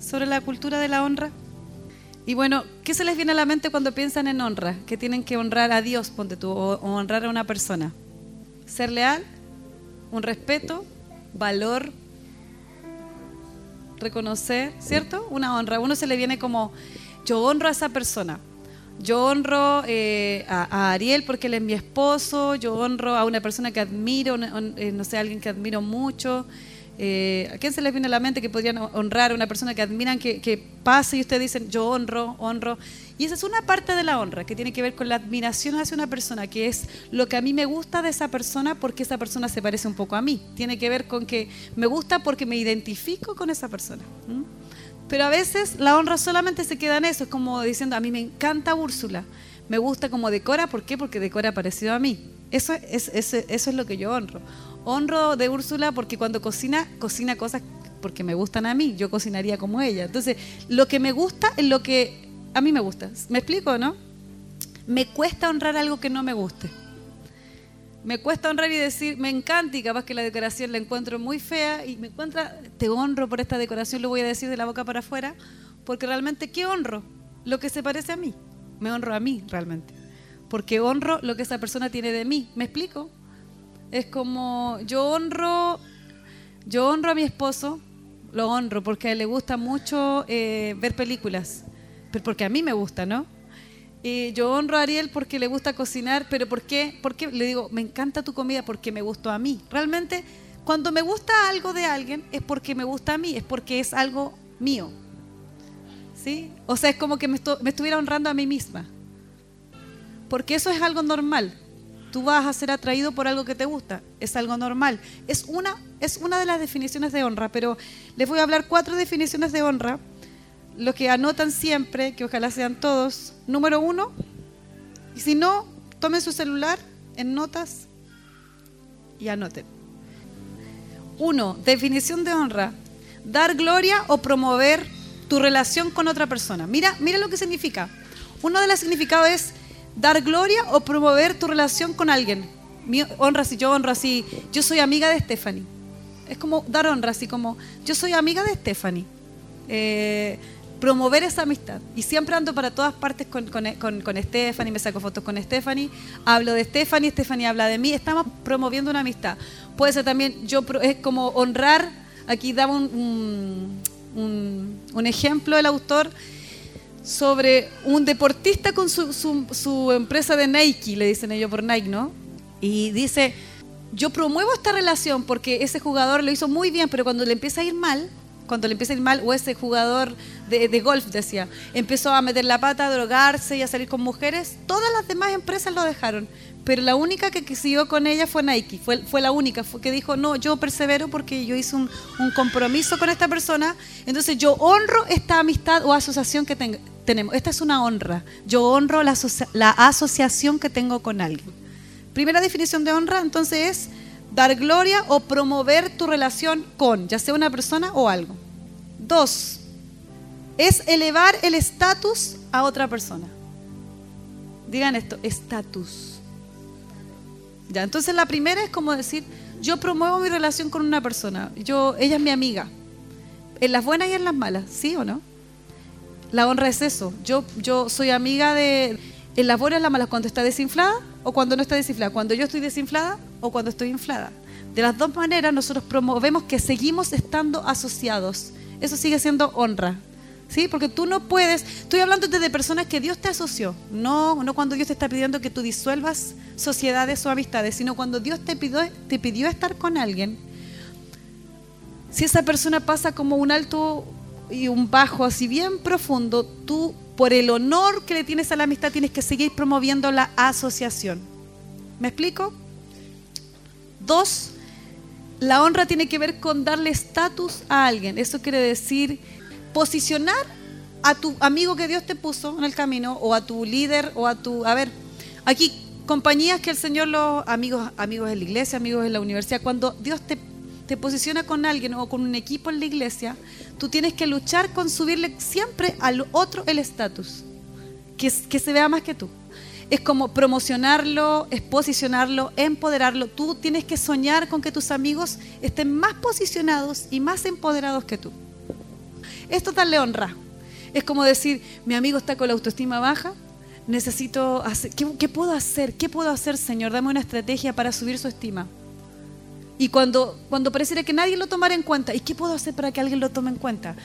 sobre la cultura de la honra? Y bueno, ¿qué se les viene a la mente cuando piensan en honra? Que tienen que honrar a Dios, ponte tú, o, honrar a una persona. Ser leal, un respeto, valor, reconocer, ¿cierto? Una honra. Uno se le viene como, yo honro a esa persona. Yo honro eh, a, Ariel porque él es mi esposo, yo honro a una persona que admiro, un- eh, no sé, alguien que admiro mucho. Eh, ¿A quién se les viene a la mente que podrían honrar a una persona que admiran que, que pase y ustedes dicen, yo honro, honro? Y esa es una parte de la honra que tiene que ver con la admiración hacia una persona, que es lo que a mí me gusta de esa persona porque esa persona se parece un poco a mí. Tiene que ver con que me gusta porque me identifico con esa persona. Pero a veces la honra solamente se queda en eso, es como diciendo, a mí me encanta Úrsula, me gusta como decora, ¿por qué? Porque decora parecido a mí. Eso es, eso, eso es lo que yo honro. Honro de Úrsula porque cuando cocina, cocina cosas porque me gustan a mí, yo cocinaría como ella. Entonces, lo que me gusta es lo que a mí me gusta. ¿Me explico, no? Me cuesta honrar algo que no me guste. Me cuesta honrar y decir, me encanta y capaz que la decoración la encuentro muy fea y me encuentra, te honro por esta decoración, lo voy a decir de la boca para afuera, porque realmente, ¿qué honro? Lo que se parece a mí. Me honro a mí realmente. Porque honro lo que esa persona tiene de mí. ¿Me explico? Es como, yo honro, yo honro a mi esposo, lo honro porque le gusta mucho eh, ver películas, pero porque a mí me gusta, ¿no? Y yo honro a Ariel porque le gusta cocinar, pero ¿por qué? Porque le digo, me encanta tu comida porque me gustó a mí. Realmente, cuando me gusta algo de alguien es porque me gusta a mí, es porque es algo mío. ¿Sí? O sea, es como que me, me estuviera honrando a mí misma. Porque eso es algo normal. Tú vas a ser atraído por algo que te gusta. Es algo normal. Es una, es una de las definiciones de honra, pero les voy a hablar cuatro definiciones de honra los que anotan siempre, que ojalá sean todos, número uno, y si no, tomen su celular en notas y anoten. Uno, definición de honra, dar gloria o promover tu relación con otra persona. Mira, mira lo que significa. Uno de los significados es dar gloria o promover tu relación con alguien. Mi honra si yo honro así, yo soy amiga de Stephanie. Es como dar honra así como, yo soy amiga de Stephanie. Eh, promover esa amistad. Y siempre ando para todas partes con, con, con, con Stephanie, me saco fotos con Stephanie, hablo de Stephanie, Stephanie habla de mí, estamos promoviendo una amistad. Puede ser también, yo es como honrar, aquí daba un- un ejemplo el autor sobre un deportista con su, su- empresa de Nike, le dicen ellos por Nike, ¿no? Y dice, yo promuevo esta relación porque ese jugador lo hizo muy bien, pero cuando le empieza a ir mal, cuando le empieza a ir mal, o ese jugador de, de golf, decía, empezó a meter la pata, a drogarse y a salir con mujeres, todas las demás empresas lo dejaron. Pero la única que, siguió con ella fue Nike, fue, la única, fue que dijo, no, yo persevero porque yo hice un, compromiso con esta persona, entonces yo honro esta amistad o asociación que tenemos. Esta es una honra, yo honro la, la asociación que tengo con alguien. Primera definición de honra, entonces, es dar gloria o promover tu relación con, ya sea una persona o algo. Dos, es elevar el estatus a otra persona. Digan esto, estatus. Ya, entonces la primera es como decir, yo promuevo mi relación con una persona, yo, ella es mi amiga, en las buenas y en las malas, ¿sí o no? La honra es eso. Yo, yo soy amiga de. En las buenas y en las malas, cuando está desinflada o cuando no está desinflada. Cuando yo estoy desinflada o cuando estoy inflada. De las dos maneras, nosotros promovemos que seguimos estando asociados. Eso sigue siendo honra. ¿Sí? Porque tú no puedes. Estoy hablando de personas que Dios te asoció. No, no cuando Dios te está pidiendo que tú disuelvas sociedades o amistades, sino cuando Dios te pidió, te pidió estar con alguien si esa persona pasa como un alto y un bajo así bien profundo, tú por el honor que le tienes a la amistad tienes que seguir promoviendo la asociación. ¿Me explico? Dos, la honra tiene que ver con darle estatus a alguien. Eso quiere decir posicionar a tu amigo que Dios te puso en el camino o a tu líder o a tu... A ver, aquí compañías que el Señor los amigos, amigos en la iglesia, amigos en la universidad, cuando Dios te, te posiciona con alguien o con un equipo en la iglesia, tú tienes que luchar con subirle siempre al otro el estatus, que, que se vea más que tú. Es como promocionarlo, es posicionarlo, empoderarlo. Tú tienes que soñar con que tus amigos estén más posicionados y más empoderados que tú. Esto darle honra. Es como decir, mi amigo está con la autoestima baja, necesito hacer, ¿qué, puedo hacer? ¿Qué puedo hacer, Señor? Dame una estrategia para subir su estima. Y cuando, cuando pareciera que nadie lo tomara en cuenta, ¿y qué puedo hacer para que alguien lo tome en cuenta?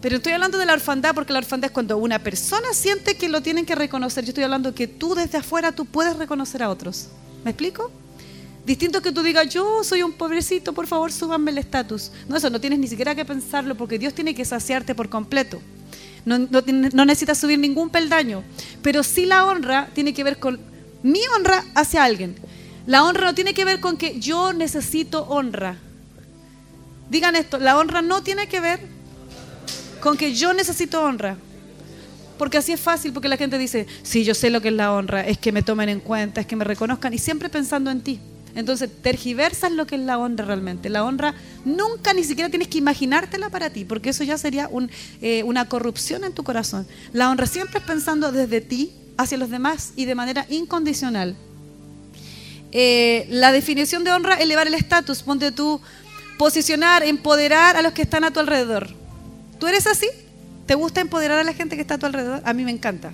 Pero estoy hablando de la orfandad porque la orfandad es cuando una persona siente que lo tienen que reconocer. Yo estoy hablando que tú desde afuera tú puedes reconocer a otros. ¿Me explico? Distinto que tú digas, yo soy un pobrecito, por favor, súbanme el estatus. No, eso no tienes ni siquiera que pensarlo porque Dios tiene que saciarte por completo. No, no, necesitas subir ningún peldaño. Pero sí la honra tiene que ver con mi honra hacia alguien. La honra no tiene que ver con que yo necesito honra. Digan esto, la honra no tiene que ver con que yo necesito honra. Porque así es fácil, porque la gente dice, sí, yo sé lo que es la honra, es que me tomen en cuenta, es que me reconozcan, y siempre pensando en ti. Entonces, tergiversas lo que es la honra realmente. La honra nunca ni siquiera tienes que imaginártela para ti, porque eso ya sería eh, una corrupción en tu corazón. La honra siempre es pensando desde ti hacia los demás y de manera incondicional. Eh, la definición de honra, elevar el estatus, ponte tú, posicionar, empoderar a los que están a tu alrededor. ¿Tú eres así? ¿Te gusta empoderar a la gente que está a tu alrededor? A mí me encanta.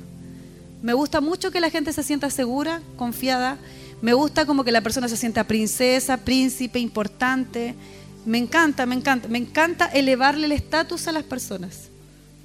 Me gusta mucho que la gente se sienta segura, confiada. Me gusta como que la persona se sienta princesa, príncipe, importante. Me encanta, me encanta. Me encanta elevarle el estatus a las personas.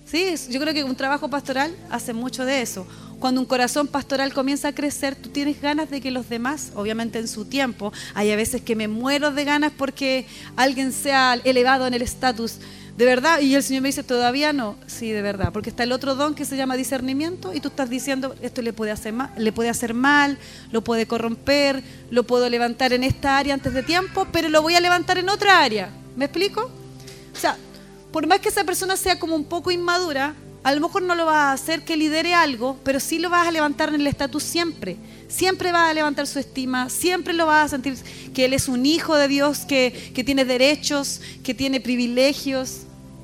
Sí, yo creo que un trabajo pastoral hace mucho de eso. Cuando un corazón pastoral comienza a crecer, tú tienes ganas de que los demás, obviamente en su tiempo, hay a veces que me muero de ganas porque alguien sea elevado en el estatus. De verdad, y el Señor me dice, todavía no. Sí, de verdad, porque está el otro don que se llama discernimiento y tú estás diciendo, esto le puede hacer mal, le puede hacer mal, lo puede corromper, lo puedo levantar en esta área antes de tiempo, pero lo voy a levantar en otra área. ¿Me explico? O sea, por más que esa persona sea como un poco inmadura, a lo mejor no lo vas a hacer que lidere algo, pero sí lo vas a levantar en el estatus siempre. Siempre vas a levantar su estima, siempre lo vas a sentir que él es un hijo de Dios, que, que tiene derechos, que tiene privilegios,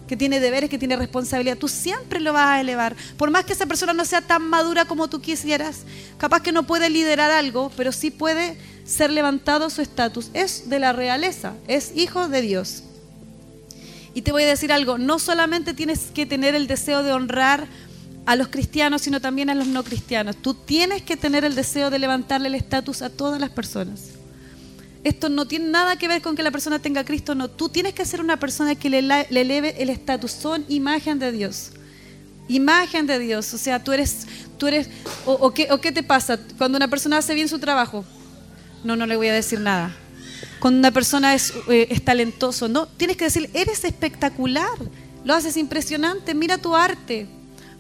que tiene deberes, que tiene responsabilidad. Tú siempre lo vas a elevar. Por más que esa persona no sea tan madura como tú quisieras, capaz que no puede liderar algo, pero sí puede ser levantado su estatus. Es de la realeza, es hijo de Dios. Y te voy a decir algo, no solamente tienes que tener el deseo de honrar a los cristianos, sino también a los no cristianos. Tú tienes que tener el deseo de levantarle el estatus a todas las personas. Esto no tiene nada que ver con que la persona tenga a Cristo, no. Tú tienes que ser una persona que le, eleve el estatus. Son imagen de Dios. Imagen de Dios. O sea, tú eres, tú eres, o qué te pasa cuando una persona hace bien su trabajo. No, no le voy a decir nada cuando una persona es, eh, es talentoso, no, tienes que decir, eres espectacular, lo haces impresionante, mira tu arte,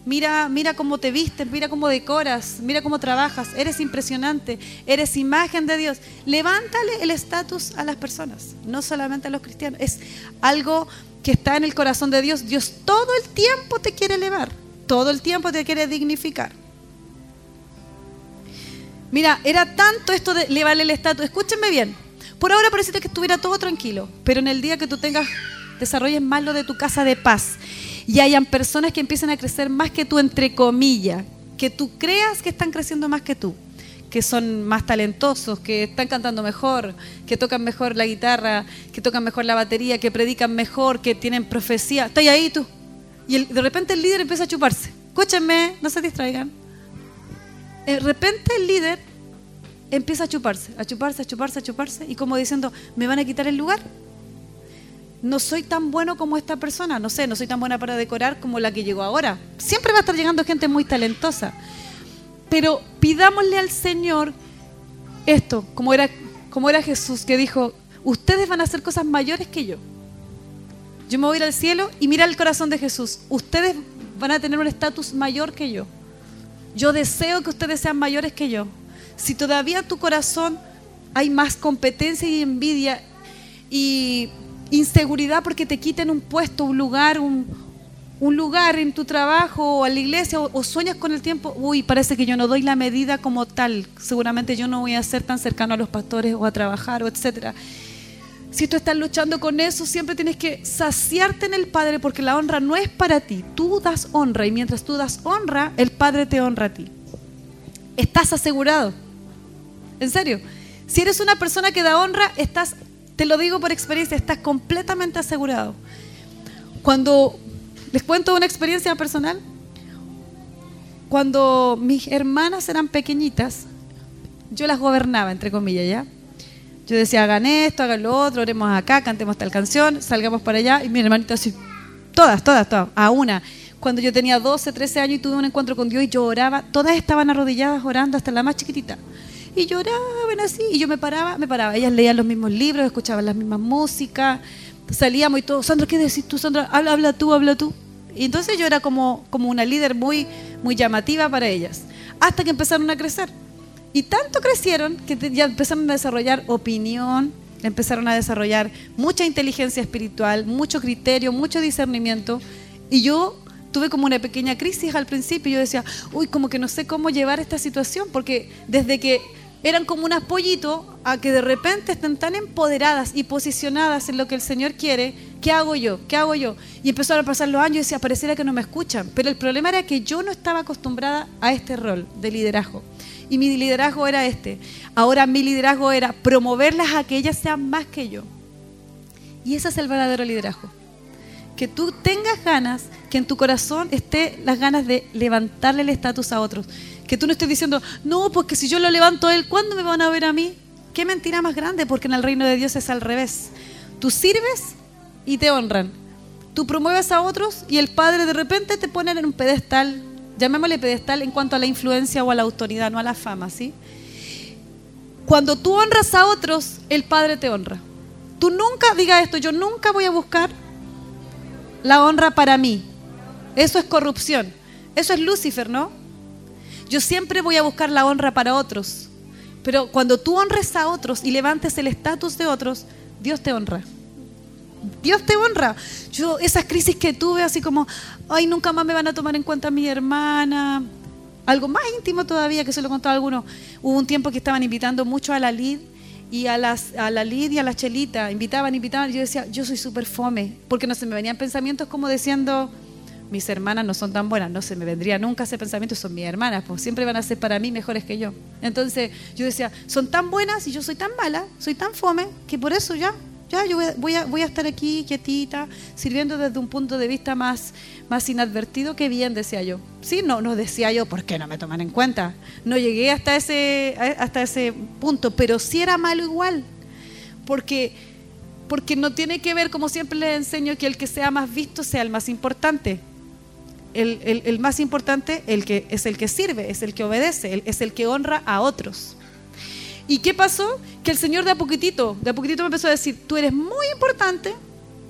mira, mira cómo te vistes, mira cómo decoras, mira cómo trabajas, eres impresionante, eres imagen de Dios. Levántale el estatus a las personas, no solamente a los cristianos, es algo que está en el corazón de Dios. Dios todo el tiempo te quiere elevar, todo el tiempo te quiere dignificar. Mira, era tanto esto de elevarle el estatus, escúchenme bien, por ahora parece que estuviera todo tranquilo, pero en el día que tú tengas, desarrolles más lo de tu casa de paz y hayan personas que empiecen a crecer más que tú, entre comillas, que tú creas que están creciendo más que tú, que son más talentosos, que están cantando mejor, que tocan mejor la guitarra, que tocan mejor la batería, que predican mejor, que tienen profecía. Estoy ahí tú. Y de repente el líder empieza a chuparse. Escúchenme, no se distraigan. De repente el líder empieza a chuparse, a chuparse, a chuparse, a chuparse, y como diciendo, ¿me van a quitar el lugar? No soy tan bueno como esta persona, no sé, no soy tan buena para decorar como la que llegó ahora. Siempre va a estar llegando gente muy talentosa. Pero pidámosle al Señor esto, como era, como era Jesús, que dijo, ustedes van a hacer cosas mayores que yo. Yo me voy a ir al cielo y mira el corazón de Jesús. Ustedes van a tener un estatus mayor que yo. Yo deseo que ustedes sean mayores que yo si todavía tu corazón hay más competencia y envidia y inseguridad porque te quiten un puesto, un lugar, un, lugar en tu trabajo o en la iglesia o, sueñas con el tiempo, uy, parece que yo no doy la medida como tal, seguramente yo no voy a ser tan cercano a los pastores o a trabajar o etcétera. Si tú estás luchando con eso, siempre tienes que saciarte en el Padre porque la honra no es para ti. Tú das honra y mientras tú das honra, el Padre te honra a ti. Estás asegurado. En serio. Si eres una persona que da honra, estás, te lo digo por experiencia, estás completamente asegurado. Cuando Les cuento una experiencia personal. Cuando mis hermanas eran pequeñitas, yo las gobernaba, entre comillas, ¿ya? Yo decía, hagan esto, hagan lo otro, oremos acá, cantemos tal canción, salgamos para allá. Y mi hermanita así, todas, todas, todas, a una. Cuando yo tenía 12, 13 años y tuve un encuentro con Dios y yo oraba, todas estaban arrodilladas orando, hasta la más chiquitita. Y lloraban así, y yo me paraba, me paraba. Ellas leían los mismos libros, escuchaban las mismas músicas, salíamos y todo, Sandra, ¿qué decís tú, Sandra? Habla, habla tú, habla tú. Y entonces yo era como, como una líder muy, muy llamativa para ellas, hasta que empezaron a crecer. Y tanto crecieron que ya empezaron a desarrollar opinión, empezaron a desarrollar mucha inteligencia espiritual, mucho criterio, mucho discernimiento. Y yo tuve como una pequeña crisis al principio. Yo decía, uy, como que no sé cómo llevar esta situación, porque desde que eran como un apoyito a que de repente estén tan empoderadas y posicionadas en lo que el Señor quiere, ¿qué hago yo? ¿Qué hago yo? Y empezaron a pasar los años y decía, pareciera que no me escuchan. Pero el problema era que yo no estaba acostumbrada a este rol de liderazgo. Y mi liderazgo era este. Ahora mi liderazgo era promoverlas a que ellas sean más que yo. Y ese es el verdadero liderazgo. Que tú tengas ganas, que en tu corazón esté las ganas de levantarle el estatus a otros. Que tú no estés diciendo, no, porque si yo lo levanto a él, ¿cuándo me van a ver a mí? Qué mentira más grande, porque en el reino de Dios es al revés. Tú sirves y te honran. Tú promueves a otros y el Padre de repente te pone en un pedestal llamémosle pedestal en cuanto a la influencia o a la autoridad, no a la fama, ¿sí? Cuando tú honras a otros, el Padre te honra. Tú nunca diga esto, yo nunca voy a buscar la honra para mí. Eso es corrupción. Eso es Lucifer, ¿no? Yo siempre voy a buscar la honra para otros. Pero cuando tú honres a otros y levantes el estatus de otros, Dios te honra. Dios te honra. Yo, esas crisis que tuve, así como, ay, nunca más me van a tomar en cuenta mi hermana. Algo más íntimo todavía, que se lo contaba a algunos. Hubo un tiempo que estaban invitando mucho a la Lid y a, las, a la Lid y a la Chelita. Invitaban, invitaban. Yo decía, yo soy súper fome. Porque no se me venían pensamientos como diciendo, mis hermanas no son tan buenas. No se me vendría nunca ese pensamiento, son mis hermanas. Pues siempre van a ser para mí mejores que yo. Entonces yo decía, son tan buenas y yo soy tan mala, soy tan fome, que por eso ya ya, yo voy a, voy a estar aquí quietita, sirviendo desde un punto de vista más, más inadvertido que bien, decía yo. Sí, no, no decía yo, ¿por qué no me toman en cuenta? No llegué hasta ese, hasta ese punto, pero sí era malo igual. Porque, porque no tiene que ver, como siempre les enseño, que el que sea más visto sea el más importante. El, el, más importante el que, es el que sirve, es el que obedece, es el que honra a otros. ¿Y qué pasó? Que el Señor de a poquitito, de a poquitito me empezó a decir, tú eres muy importante,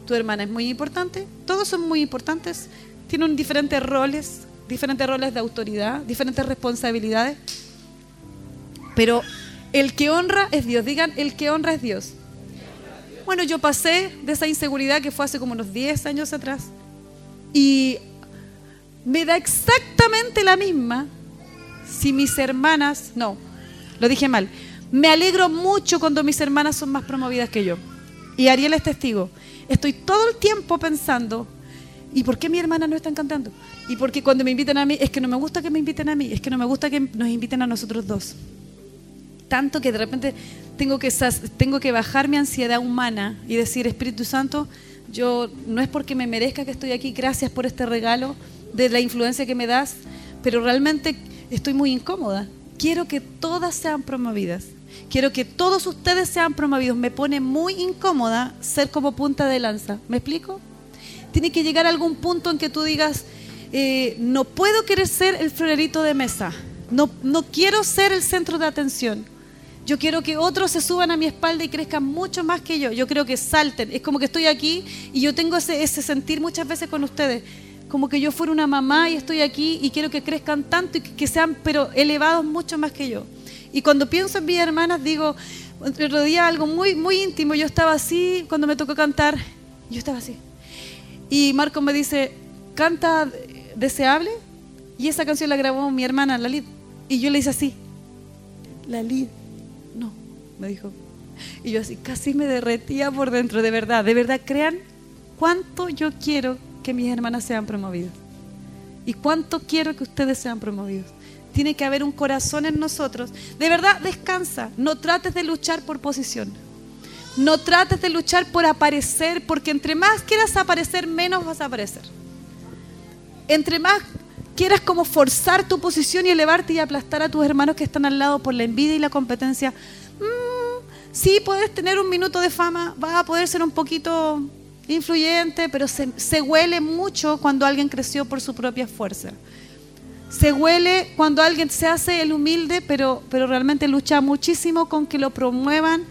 tu hermana es muy importante, todos son muy importantes, tienen diferentes roles, diferentes roles de autoridad, diferentes responsabilidades, pero el que honra es Dios, digan, el que honra es Dios. Bueno, yo pasé de esa inseguridad que fue hace como unos 10 años atrás y me da exactamente la misma si mis hermanas, no, lo dije mal, me alegro mucho cuando mis hermanas son más promovidas que yo. Y Ariel es testigo. Estoy todo el tiempo pensando, ¿y por qué mi hermana no están cantando? Y porque cuando me invitan a mí, es que no me gusta que me inviten a mí, es que no me gusta que nos inviten a nosotros dos. Tanto que de repente tengo que, tengo que bajar mi ansiedad humana y decir, Espíritu Santo, yo no es porque me merezca que estoy aquí, gracias por este regalo de la influencia que me das, pero realmente estoy muy incómoda. Quiero que todas sean promovidas. Quiero que todos ustedes sean promovidos. Me pone muy incómoda ser como punta de lanza. ¿Me explico? Tiene que llegar a algún punto en que tú digas, eh, no puedo querer ser el florerito de mesa. No, no quiero ser el centro de atención. Yo quiero que otros se suban a mi espalda y crezcan mucho más que yo. Yo creo que salten. Es como que estoy aquí y yo tengo ese, ese sentir muchas veces con ustedes. Como que yo fuera una mamá y estoy aquí y quiero que crezcan tanto y que sean, pero elevados mucho más que yo. Y cuando pienso en mis hermanas, digo, entre otro día algo muy, muy íntimo, yo estaba así, cuando me tocó cantar, yo estaba así. Y Marco me dice, canta deseable, y esa canción la grabó mi hermana, la Lid. Y yo le hice así, la Lid, no, me dijo. Y yo así, casi me derretía por dentro, de verdad, de verdad, crean cuánto yo quiero que mis hermanas sean promovidas. Y cuánto quiero que ustedes sean promovidos tiene que haber un corazón en nosotros. De verdad, descansa. No trates de luchar por posición. No trates de luchar por aparecer, porque entre más quieras aparecer, menos vas a aparecer. entre más quieras como forzar tu posición y elevarte y aplastar a tus hermanos que están al lado por la envidia y la competencia, mmm, sí puedes tener un minuto de fama, vas a poder ser un poquito influyente, pero se, huele mucho cuando alguien creció por su propia fuerza. Se huele cuando alguien se hace el humilde, pero, pero realmente lucha muchísimo con que lo promuevan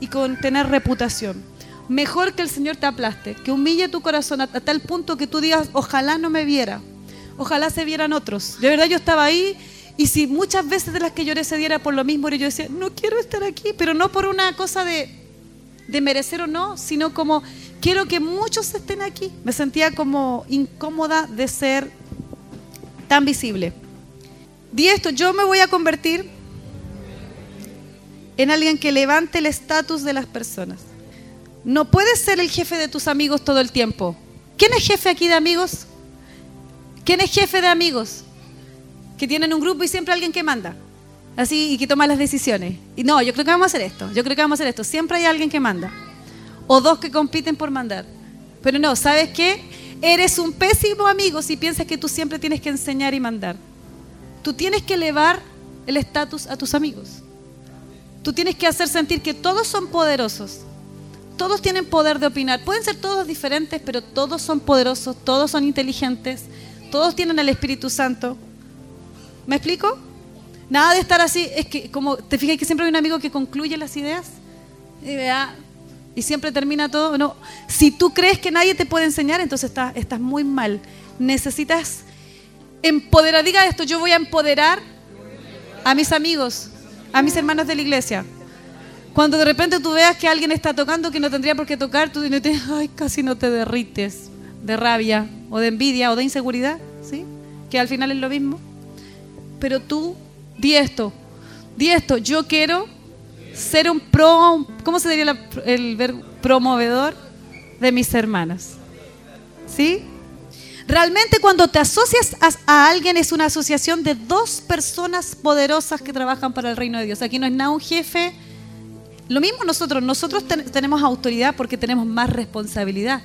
y con tener reputación. Mejor que el Señor te aplaste, que humille tu corazón a tal punto que tú digas, ojalá no me viera, ojalá se vieran otros. De verdad yo estaba ahí y si muchas veces de las que lloré se diera por lo mismo, yo decía, no quiero estar aquí, pero no por una cosa de, de merecer o no, sino como quiero que muchos estén aquí. Me sentía como incómoda de ser tan visible. Di esto, yo me voy a convertir en alguien que levante el estatus de las personas. No puedes ser el jefe de tus amigos todo el tiempo. ¿Quién es jefe aquí de amigos? ¿Quién es jefe de amigos? Que tienen un grupo y siempre alguien que manda. Así y que toma las decisiones. Y no, yo creo que vamos a hacer esto. Yo creo que vamos a hacer esto. Siempre hay alguien que manda. O dos que compiten por mandar. Pero no, ¿sabes qué? Eres un pésimo amigo si piensas que tú siempre tienes que enseñar y mandar. Tú tienes que elevar el estatus a tus amigos. Tú tienes que hacer sentir que todos son poderosos. Todos tienen poder de opinar. Pueden ser todos diferentes, pero todos son poderosos, todos son inteligentes, todos tienen el Espíritu Santo. ¿Me explico? Nada de estar así, es que como te fijas que siempre hay un amigo que concluye las ideas y, vea, y siempre termina todo. No, si tú crees que nadie te puede enseñar, entonces estás, muy mal. Necesitas empoderar, diga esto, yo voy a empoderar a mis amigos, a mis hermanos de la iglesia. Cuando de repente tú veas que alguien está tocando que no tendría por qué tocar, tú dices, ay, casi no te derrites de rabia o de envidia o de inseguridad, ¿sí? Que al final es lo mismo. Pero tú, di esto, di esto, yo quiero ser un pro, ¿cómo se diría el verbo? Promovedor de mis hermanas. ¿Sí? Realmente cuando te asocias a, alguien es una asociación de dos personas poderosas que trabajan para el reino de Dios. Aquí no es nada un jefe. Lo mismo nosotros, nosotros tenemos autoridad porque tenemos más responsabilidad.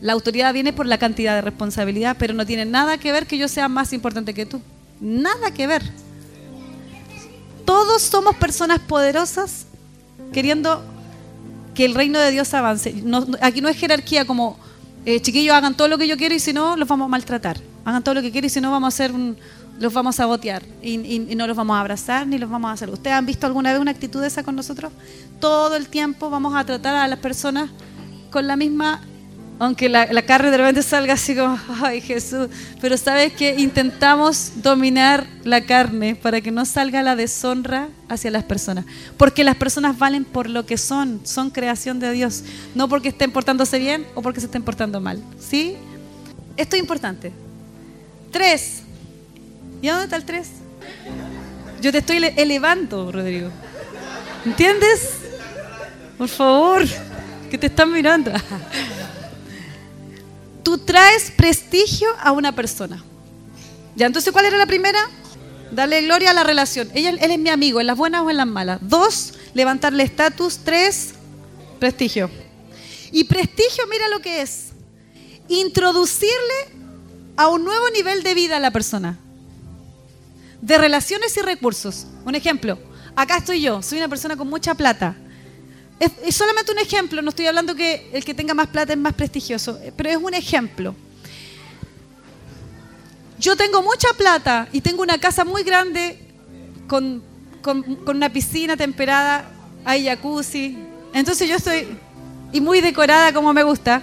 La autoridad viene por la cantidad de responsabilidad, pero no tiene nada que ver que yo sea más importante que tú. Nada que ver. Todos somos personas poderosas queriendo que el reino de Dios avance. aquí no es jerarquía como eh, chiquillos hagan todo lo que yo quiero y si no los vamos a maltratar. Hagan todo lo que quiero y si no vamos a hacer los vamos a botear y, y, no los vamos a abrazar ni los vamos a hacer. ¿Ustedes han visto alguna vez una actitud esa con nosotros? Todo el tiempo vamos a tratar a las personas con la misma aunque la, carne de repente salga así como, ay Jesús, pero sabes que intentamos dominar la carne para que no salga la deshonra hacia las personas, porque las personas valen por lo que son, son creación de Dios, no porque estén portándose bien o porque se estén portando mal, ¿sí? Esto es importante. Tres. ¿Y dónde está el tres? Yo te estoy elevando, Rodrigo. ¿Entiendes? Por favor, que te están mirando. tú traes prestigio a una persona. ¿Ya? Entonces, ¿cuál era la primera? Darle gloria a la relación. Ella, él es mi amigo, en las buenas o en las malas. Dos, levantarle estatus. Tres, prestigio. Y prestigio, mira lo que es. Introducirle a un nuevo nivel de vida a la persona. De relaciones y recursos. Un ejemplo, acá estoy yo, soy una persona con mucha plata. Es, solamente un ejemplo, no estoy hablando que el que tenga más plata es más prestigioso, pero es un ejemplo. Yo tengo mucha plata y tengo una casa muy grande con, una piscina temperada, hay jacuzzi. Entonces yo estoy, y muy decorada como me gusta.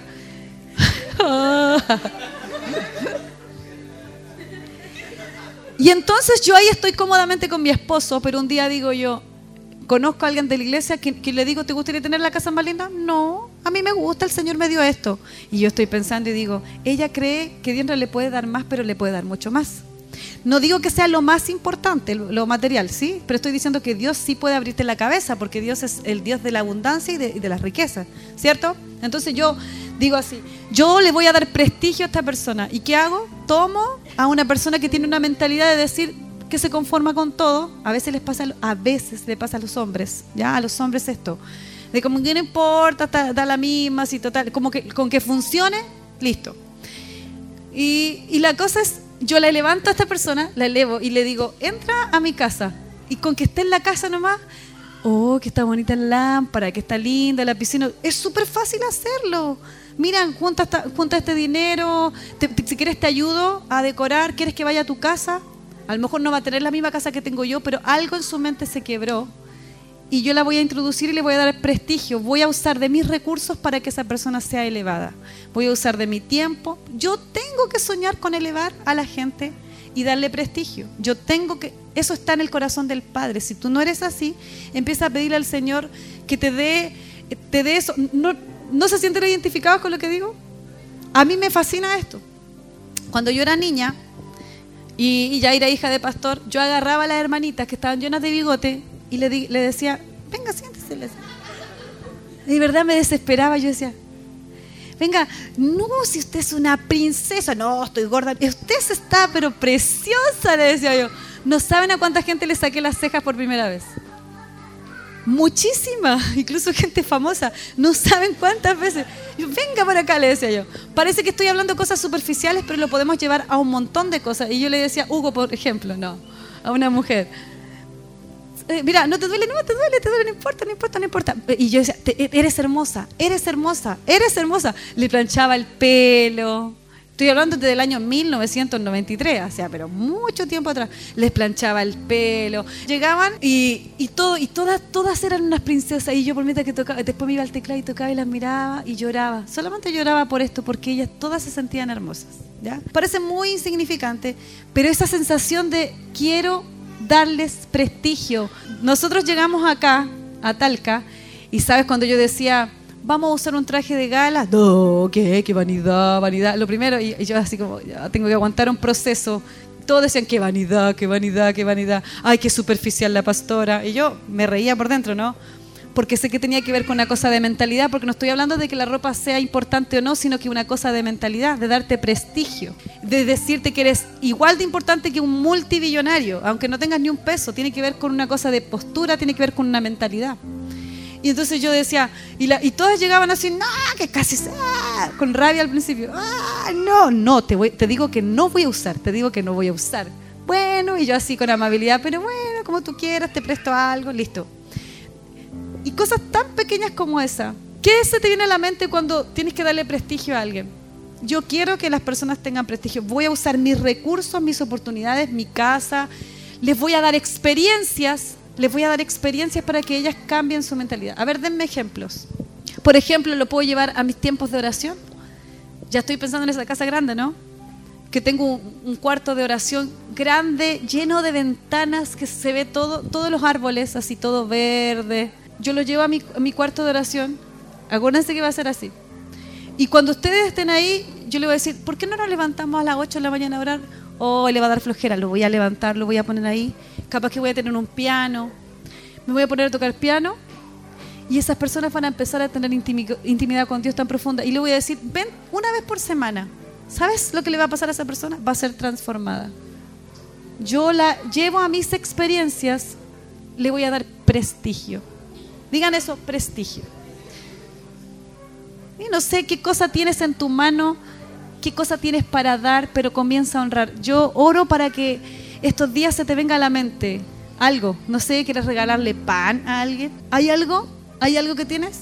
y entonces yo ahí estoy cómodamente con mi esposo, pero un día digo yo, conozco a alguien de la iglesia que, le digo, ¿te gustaría tener la casa más linda? No, a mí me gusta, el Señor me dio esto. Y yo estoy pensando y digo, ella cree que Dios no le puede dar más, pero le puede dar mucho más. No digo que sea lo más importante, lo material, ¿sí? Pero estoy diciendo que Dios sí puede abrirte la cabeza, porque Dios es el Dios de la abundancia y de, y de las riquezas, ¿cierto? Entonces yo digo así, yo le voy a dar prestigio a esta persona. ¿Y qué hago? Tomo a una persona que tiene una mentalidad de decir, que se conforma con todo, a veces les pasa, a veces le pasa a los hombres, ya a los hombres esto, de como que no importa, da la misma, si total, como que con que funcione, listo. Y, la cosa es yo la levanto a esta persona, la elevo y le digo, entra a mi casa. Y con que esté en la casa nomás, oh, que está bonita la lámpara, que está linda la piscina. Es súper fácil hacerlo. Mira, junta, junta este dinero, si quieres te ayudo a decorar, quieres que vaya a tu casa. A lo mejor no va a tener la misma casa que tengo yo, pero algo en su mente se quebró y yo la voy a introducir y le voy a dar prestigio. Voy a usar de mis recursos para que esa persona sea elevada. Voy a usar de mi tiempo. Yo tengo que soñar con elevar a la gente y darle prestigio. Yo tengo que, eso está en el corazón del Padre. Si tú no eres así, empieza a pedirle al Señor que te dé, te dé eso. ¿No, ¿No se sienten identificados con lo que digo? A mí me fascina esto. Cuando yo era niña y, ya era hija de pastor, yo agarraba a las hermanitas que estaban llenas de bigote y le, le decía, venga, siéntese. De verdad me desesperaba, yo decía, venga, no, si usted es una princesa, no, estoy gorda, usted está, pero preciosa, le decía yo. No saben a cuánta gente le saqué las cejas por primera vez. Muchísima, incluso gente famosa. No saben cuántas veces. Venga por acá, le decía yo. Parece que estoy hablando cosas superficiales, pero lo podemos llevar a un montón de cosas. Y yo le decía, Hugo, por ejemplo, no, a una mujer eh, mira, no te duele, no te duele, te duele, no importa, no importa, no importa. Y yo decía, eres hermosa, eres hermosa, eres hermosa. Le planchaba el pelo. Estoy hablando desde el año 1993, o sea, pero mucho tiempo atrás. Les planchaba el pelo. Llegaban y, y todo, y todas, todas eran unas princesas. Y yo por mientras que tocaba, después me iba al teclado y tocaba y las miraba y lloraba. Solamente lloraba por esto, porque ellas todas se sentían hermosas. ¿ya? Parece muy insignificante, pero esa sensación de quiero darles prestigio. Nosotros llegamos acá, a Talca, y sabes cuando yo decía, vamos a usar un traje de gala, no, qué, qué vanidad, vanidad. Lo primero, y, yo así como, ya tengo que aguantar un proceso. Todos decían, qué vanidad, qué vanidad, qué vanidad. Ay, qué superficial la pastora. Y yo me reía por dentro, ¿no? porque sé que tenía que ver con una cosa de mentalidad, porque no estoy hablando de que la ropa sea importante o no, sino que una cosa de mentalidad, de darte prestigio, de decirte que eres igual de importante que un multibillonario, aunque no tengas ni un peso, tiene que ver con una cosa de postura, tiene que ver con una mentalidad. Y entonces yo decía, y, la, y todas llegaban así, no, que casi, ah", con rabia al principio, ah, no, no, te, voy, te digo que no voy a usar, te digo que no voy a usar. Bueno, y yo así con amabilidad, pero bueno, como tú quieras, te presto algo, listo, y cosas tan pequeñas como esa. ¿Qué se te viene a la mente cuando tienes que darle prestigio a alguien? Yo quiero que las personas tengan prestigio. Voy a usar mis recursos, mis oportunidades, mi casa. Les voy a dar experiencias. Les voy a dar experiencias para que ellas cambien su mentalidad. A ver, denme ejemplos. Por ejemplo, lo puedo llevar a mis tiempos de oración. Ya estoy pensando en esa casa grande, ¿no? Que tengo un cuarto de oración grande, lleno de ventanas, que se ve todo, todos los árboles, así todo verde yo lo llevo a mi, cuarto de oración. Acuérdense que va a ser así. Y cuando ustedes estén ahí, yo le voy a decir, ¿por qué no nos levantamos a las 8 de la mañana a orar? Oh, le va a dar flojera, lo voy a levantar, lo voy a poner ahí. Capaz que voy a tener un piano. Me voy a poner a tocar piano. Y esas personas van a empezar a tener intimidad con Dios tan profunda. Y le voy a decir, ven una vez por semana. ¿Sabes lo que le va a pasar a esa persona? Va a ser transformada. Yo la llevo a mis experiencias, le voy a dar prestigio. Digan eso, prestigio. Y no sé qué cosa tienes en tu mano, qué cosa tienes para dar, pero comienza a honrar. Yo oro para que estos días se te venga a la mente algo. No sé, ¿quieres regalarle pan a alguien? ¿Hay algo? ¿Hay algo que tienes?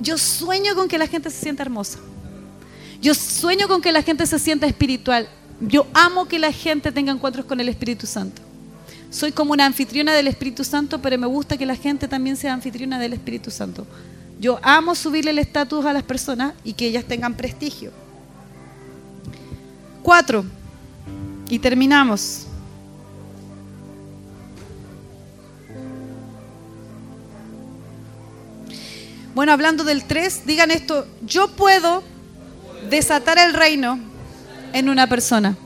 Yo sueño con que la gente se sienta hermosa. Yo sueño con que la gente se sienta espiritual. Yo amo que la gente tenga encuentros con el Espíritu Santo soy como una anfitriona del Espíritu Santo, pero me gusta que la gente también sea anfitriona del Espíritu Santo. Yo amo subirle el estatus a las personas y que ellas tengan prestigio. Cuatro. Y terminamos. Bueno, hablando del tres, digan esto, yo puedo desatar el reino en una persona.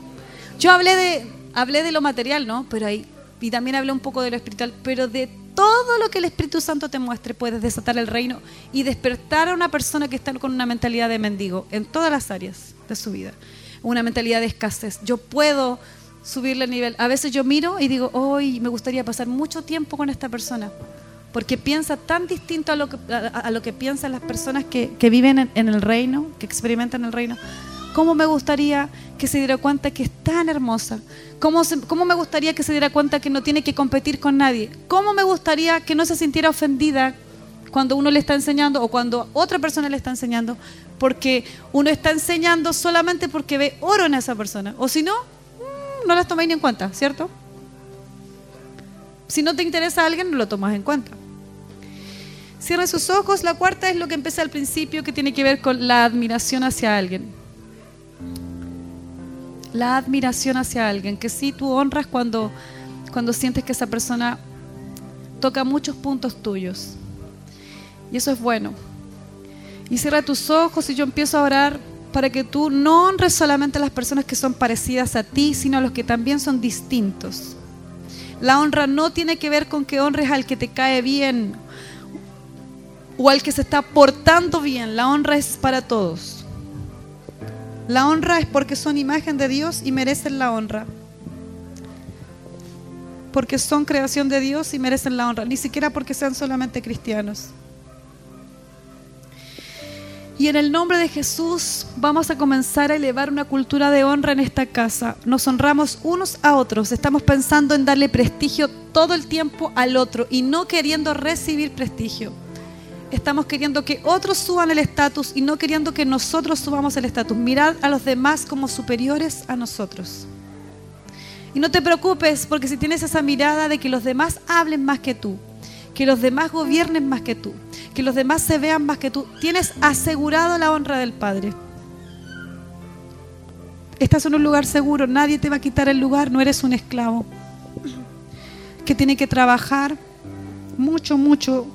Yo hablé de, hablé de lo material, ¿no? Pero hay y también hablé un poco de lo espiritual, pero de todo lo que el Espíritu Santo te muestre puedes desatar el reino y despertar a una persona que está con una mentalidad de mendigo en todas las áreas de su vida, una mentalidad de escasez. Yo puedo subirle el nivel. A veces yo miro y digo, hoy me gustaría pasar mucho tiempo con esta persona, porque piensa tan distinto a lo que, a, lo que piensan las personas que, viven en, el reino, que experimentan el reino. ¿Cómo me gustaría que se diera cuenta que es tan hermosa? ¿Cómo, ¿Cómo, me gustaría que se diera cuenta que no tiene que competir con nadie? ¿Cómo me gustaría que no se sintiera ofendida cuando uno le está enseñando o cuando otra persona le está enseñando? Porque uno está enseñando solamente porque ve oro en esa persona. O si no, mm, no las tomáis ni en cuenta, ¿cierto? Si no te interesa a alguien, no lo tomas en cuenta. Cierra sus ojos. La cuarta es lo que empecé al principio, que tiene que ver con la admiración hacia alguien. La admiración hacia alguien, que si tú honras cuando, cuando sientes que esa persona toca muchos puntos tuyos. Y eso es bueno. Y cierra tus ojos y yo empiezo a orar para que tú no honres solamente a las personas que son parecidas a ti, sino a los que también son distintos. La honra no tiene que ver con que honres al que te cae bien o al que se está portando bien. La honra es para todos. La honra es porque son imagen de Dios y merecen la honra. Porque son creación de Dios y merecen la honra. Ni siquiera porque sean solamente cristianos. Y en el nombre de Jesús vamos a comenzar a elevar una cultura de honra en esta casa. Nos honramos unos a otros. Estamos pensando en darle prestigio todo el tiempo al otro y no queriendo recibir prestigio estamos queriendo que otros suban el estatus y no queriendo que nosotros subamos el estatus. Mirad a los demás como superiores a nosotros. Y no te preocupes porque si tienes esa mirada de que los demás hablen más que tú, que los demás gobiernen más que tú, que los demás se vean más que tú, tienes asegurado la honra del Padre. Estás en un lugar seguro, nadie te va a quitar el lugar, no eres un esclavo que tiene que trabajar mucho, mucho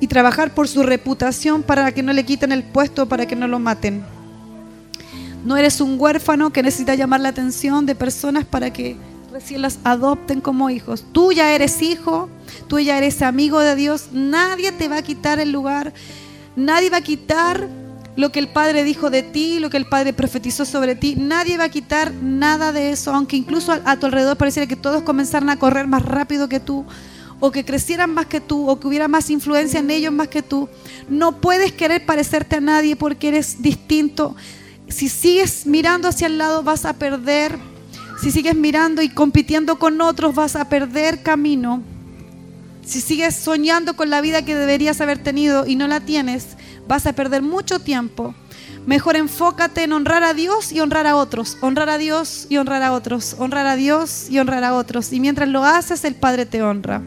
y trabajar por su reputación para que no le quiten el puesto, para que no lo maten. No eres un huérfano que necesita llamar la atención de personas para que recién las adopten como hijos. Tú ya eres hijo, tú ya eres amigo de Dios. Nadie te va a quitar el lugar, nadie va a quitar lo que el Padre dijo de ti, lo que el Padre profetizó sobre ti. Nadie va a quitar nada de eso, aunque incluso a, tu alrededor pareciera que todos comenzaran a correr más rápido que tú o que crecieran más que tú, o que hubiera más influencia en ellos más que tú. No puedes querer parecerte a nadie porque eres distinto. Si sigues mirando hacia el lado vas a perder. Si sigues mirando y compitiendo con otros vas a perder camino. Si sigues soñando con la vida que deberías haber tenido y no la tienes, vas a perder mucho tiempo. Mejor enfócate en honrar a Dios y honrar a otros. Honrar a Dios y honrar a otros. Honrar a Dios y honrar a otros. Y mientras lo haces, el Padre te honra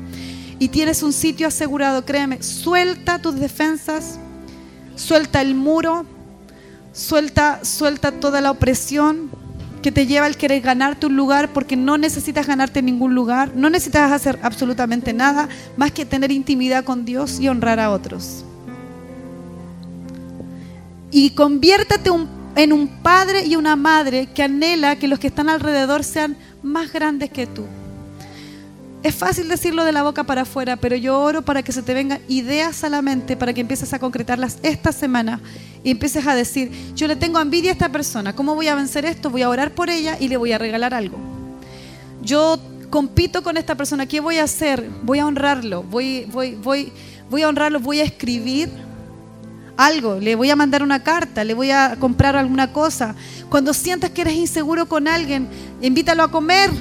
y tienes un sitio asegurado, créeme, suelta tus defensas, suelta el muro, suelta, suelta toda la opresión que te lleva al querer ganarte un lugar porque no necesitas ganarte ningún lugar, no necesitas hacer absolutamente nada más que tener intimidad con Dios y honrar a otros. Y conviértate en un padre y una madre que anhela que los que están alrededor sean más grandes que tú. Es fácil decirlo de la boca para afuera, pero yo oro para que se te vengan ideas a la mente, para que empieces a concretarlas esta semana y empieces a decir, yo le tengo envidia a esta persona, ¿cómo voy a vencer esto? Voy a orar por ella y le voy a regalar algo. Yo compito con esta persona, ¿qué voy a hacer? Voy a honrarlo, voy, voy, voy, voy a honrarlo, voy a escribir algo, le voy a mandar una carta, le voy a comprar alguna cosa. Cuando sientas que eres inseguro con alguien, invítalo a comer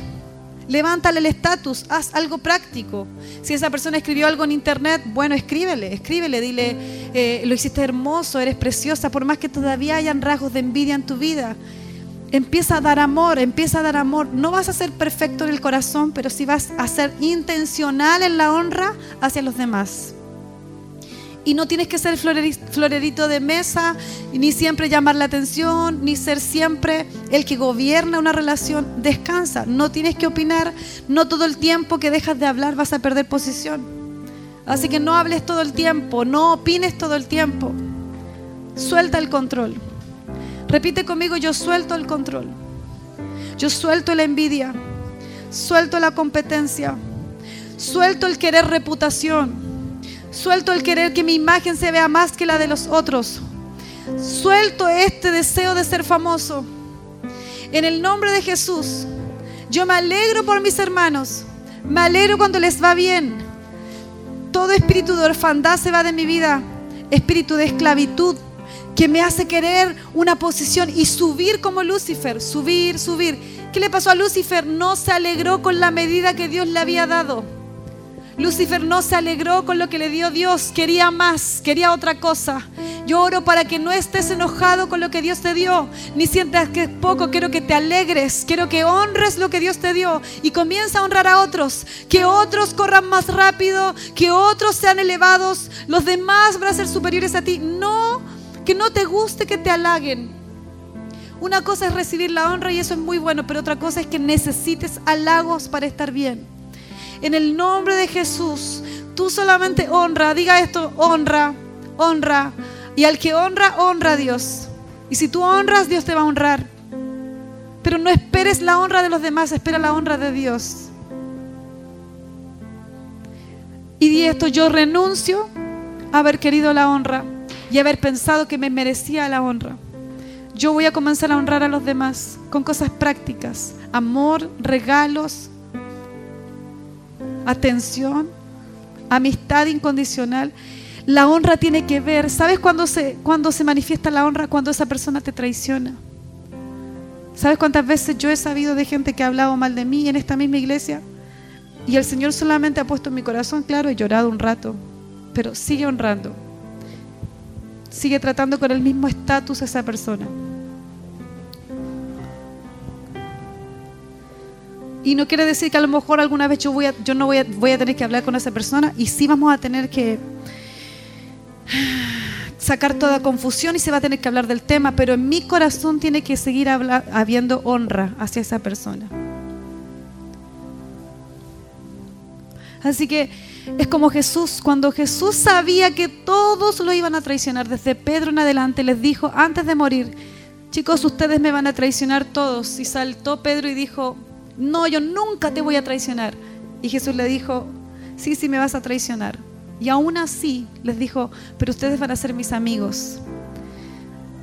Levántale el estatus, haz algo práctico. Si esa persona escribió algo en internet, bueno, escríbele, escríbele, dile, eh, lo hiciste hermoso, eres preciosa, por más que todavía hayan rasgos de envidia en tu vida. Empieza a dar amor, empieza a dar amor. No vas a ser perfecto en el corazón, pero sí vas a ser intencional en la honra hacia los demás. Y no tienes que ser florerito de mesa, ni siempre llamar la atención, ni ser siempre el que gobierna una relación. Descansa, no tienes que opinar, no todo el tiempo que dejas de hablar vas a perder posición. Así que no hables todo el tiempo, no opines todo el tiempo. Suelta el control. Repite conmigo, yo suelto el control. Yo suelto la envidia, suelto la competencia, suelto el querer reputación Suelto el querer que mi imagen se vea más que la de los otros. Suelto este deseo de ser famoso. En el nombre de Jesús, yo me alegro por mis hermanos. Me alegro cuando les va bien. Todo espíritu de orfandad se va de mi vida. Espíritu de esclavitud. que me hace querer una posición y subir como Lucifer, subir, subir. ¿Qué le pasó a Lucifer? No se alegró con la medida que Dios le había dado. Lucifer no se alegró con lo que le dio Dios, quería más, quería otra cosa. Yo oro para que no estés enojado con lo que Dios te dio, ni sientas que es poco, quiero que te alegres, quiero que honres lo que Dios te dio y comienza a honrar a otros, que otros corran más rápido, que otros sean elevados, los demás van a ser superiores a ti. No, que no te guste que te halaguen. Una cosa es recibir la honra y eso es muy bueno, pero otra cosa es que necesites halagos para estar bien. En el nombre de Jesús, tú solamente honra, diga esto, honra, honra. Y al que honra, honra a Dios. Y si tú honras, Dios te va a honrar. Pero no esperes la honra de los demás, espera la honra de Dios. Y di esto, yo renuncio a haber querido la honra y haber pensado que me merecía la honra. Yo voy a comenzar a honrar a los demás con cosas prácticas, amor, regalos, atención, amistad incondicional. La honra tiene que ver, ¿sabes cuándo se, cuando se manifiesta la honra? Cuando esa persona te traiciona. ¿Sabes cuántas veces yo he sabido de gente que ha hablado mal de mí en esta misma iglesia? Y el Señor solamente ha puesto en mi corazón, claro, he llorado un rato, pero sigue honrando. Sigue tratando con el mismo estatus a esa persona. Y no quiere decir que a lo mejor alguna vez yo, voy a, yo no voy a, voy a tener que hablar con esa persona y sí vamos a tener que sacar toda confusión y se va a tener que hablar del tema, pero en mi corazón tiene que seguir habiendo honra hacia esa persona. Así que es como Jesús, cuando Jesús sabía que todos lo iban a traicionar, desde Pedro en adelante les dijo antes de morir, chicos, ustedes me van a traicionar todos. Y saltó Pedro y dijo, no, yo nunca te voy a traicionar. Y Jesús le dijo, sí, sí me vas a traicionar. Y aún así les dijo, pero ustedes van a ser mis amigos.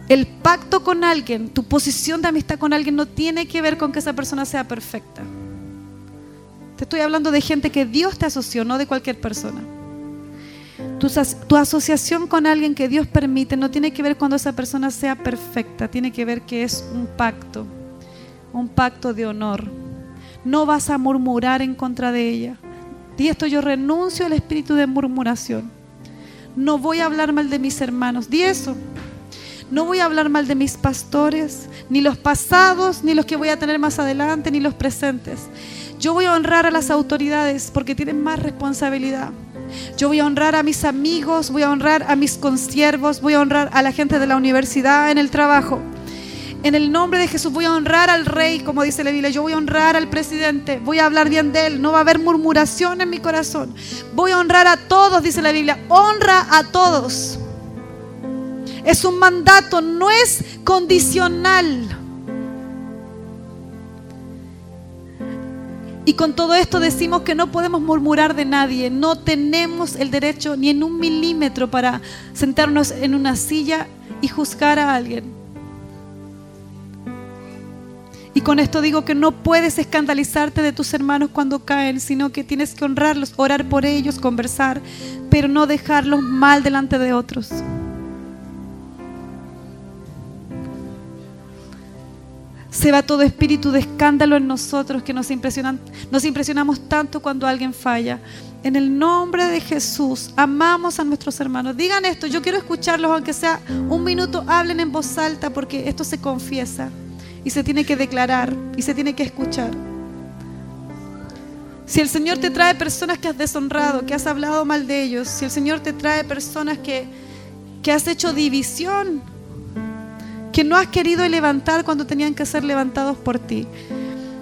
El pacto con alguien, tu posición de amistad con alguien no tiene que ver con que esa persona sea perfecta. Te estoy hablando de gente que Dios te asoció, no de cualquier persona. Tu, tu, asociación con alguien que Dios permite no tiene que ver cuando esa persona sea perfecta, tiene que ver que es un pacto, un pacto de honor no vas a murmurar en contra de ella. Y esto yo renuncio al espíritu de murmuración. No voy a hablar mal de mis hermanos. Di eso. No voy a hablar mal de mis pastores, ni los pasados, ni los que voy a tener más adelante, ni los presentes. Yo voy a honrar a las autoridades porque tienen más responsabilidad. Yo voy a honrar a mis amigos, voy a honrar a mis consiervos, voy a honrar a la gente de la universidad en el trabajo. En el nombre de Jesús voy a honrar al rey, como dice la Biblia. Yo voy a honrar al presidente. Voy a hablar bien de él. No va a haber murmuración en mi corazón. Voy a honrar a todos, dice la Biblia. Honra a todos. Es un mandato, no es condicional. Y con todo esto decimos que no podemos murmurar de nadie. No tenemos el derecho ni en un milímetro para sentarnos en una silla y juzgar a alguien. Y con esto digo que no puedes escandalizarte de tus hermanos cuando caen, sino que tienes que honrarlos, orar por ellos, conversar, pero no dejarlos mal delante de otros. Se va todo espíritu de escándalo en nosotros que nos, impresionan, nos impresionamos tanto cuando alguien falla. En el nombre de Jesús, amamos a nuestros hermanos. Digan esto, yo quiero escucharlos, aunque sea un minuto, hablen en voz alta porque esto se confiesa y se tiene que declarar y se tiene que escuchar. Si el Señor te trae personas que has deshonrado, que has hablado mal de ellos, si el Señor te trae personas que, que has hecho división, que no has querido levantar cuando tenían que ser levantados por ti.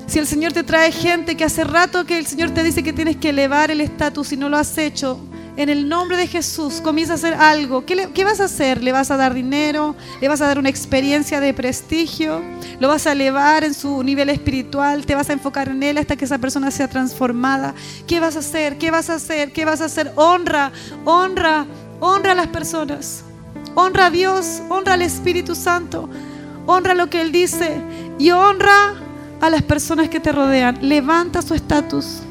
Si el Señor te trae gente que hace rato que el Señor te dice que tienes que elevar el estatus y no lo has hecho, en el nombre de Jesús comienza a hacer algo. ¿Qué, vas a hacer? ¿Le vas a dar dinero? ¿Le vas a dar una experiencia de prestigio? ¿Lo vas a elevar en su nivel espiritual? ¿Te vas a enfocar en él hasta que esa persona sea transformada? ¿Qué vas a hacer? ¿Qué vas a hacer? ¿Qué vas a hacer? Honra, honra, honra a las personas. Honra a Dios, honra al Espíritu Santo, honra lo que Él dice y honra a las personas que te rodean. Levanta su estatus.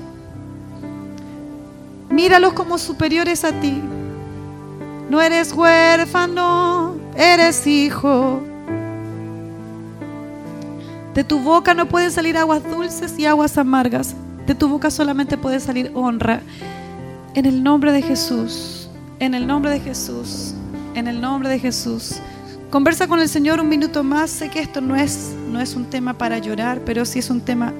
Míralos como superiores a ti. No eres huérfano, eres hijo. De tu boca no pueden salir aguas dulces y aguas amargas. De tu boca solamente puede salir honra. En el nombre de Jesús, en el nombre de Jesús, en el nombre de Jesús. Conversa con el Señor un minuto más. Sé que esto no es, no es un tema para llorar, pero sí es un tema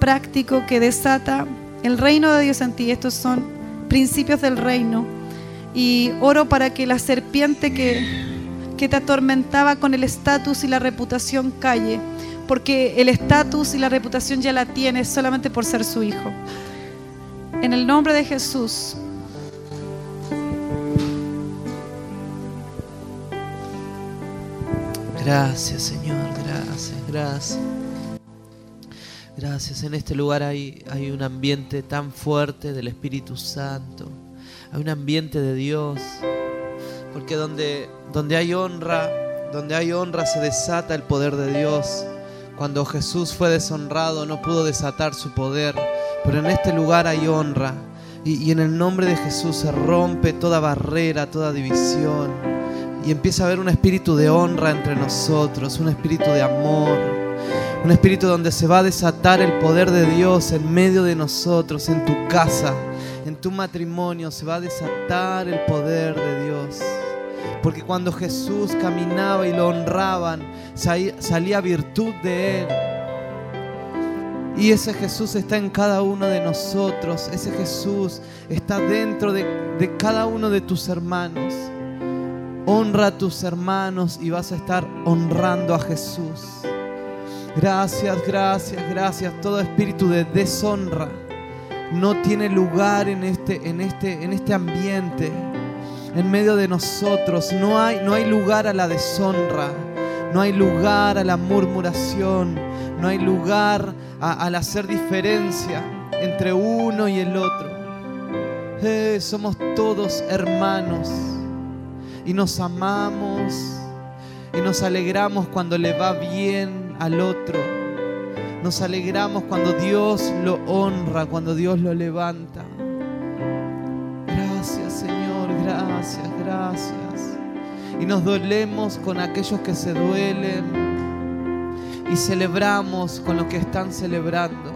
práctico que desata el reino de Dios en ti. Estos son principios del reino. Y oro para que la serpiente que, que te atormentaba con el estatus y la reputación calle porque el estatus y la reputación ya la tienes solamente por ser su hijo. En el nombre de Jesús. Gracias Señor, gracias, gracias. Gracias. En este lugar hay, un ambiente tan fuerte del Espíritu Santo. Hay un ambiente de Dios. Porque donde, donde hay honra, donde hay honra se desata el poder de Dios. Cuando Jesús fue deshonrado no pudo desatar su poder, pero en este lugar hay honra. Y, en el nombre de Jesús se rompe toda barrera, toda división. Y empieza a haber un espíritu de honra entre nosotros, un espíritu de amor, un espíritu donde se va a desatar el poder de Dios en medio de nosotros, en tu casa, en tu matrimonio, se va a desatar el poder de Dios. Porque cuando Jesús caminaba y lo honraban, salía virtud de Él. Y ese Jesús está en cada uno de nosotros. Ese Jesús está dentro de, de, cada uno de tus hermanos. Honra a tus hermanos y vas a estar honrando a Jesús. Gracias, gracias, gracias. Todo espíritu de deshonra no tiene lugar en este, en este, en este ambiente en medio de nosotros. No hay, no hay lugar a la deshonra, no hay lugar a la murmuración, no hay lugar al hacer diferencia entre uno y el otro. Eh, somos todos hermanos y nos amamos y nos alegramos cuando le va bien al otro. Nos alegramos cuando Dios lo honra, cuando Dios lo levanta. gracias, gracias. Y nos dolemos con aquellos que se duelen y celebramos con los que están celebrando.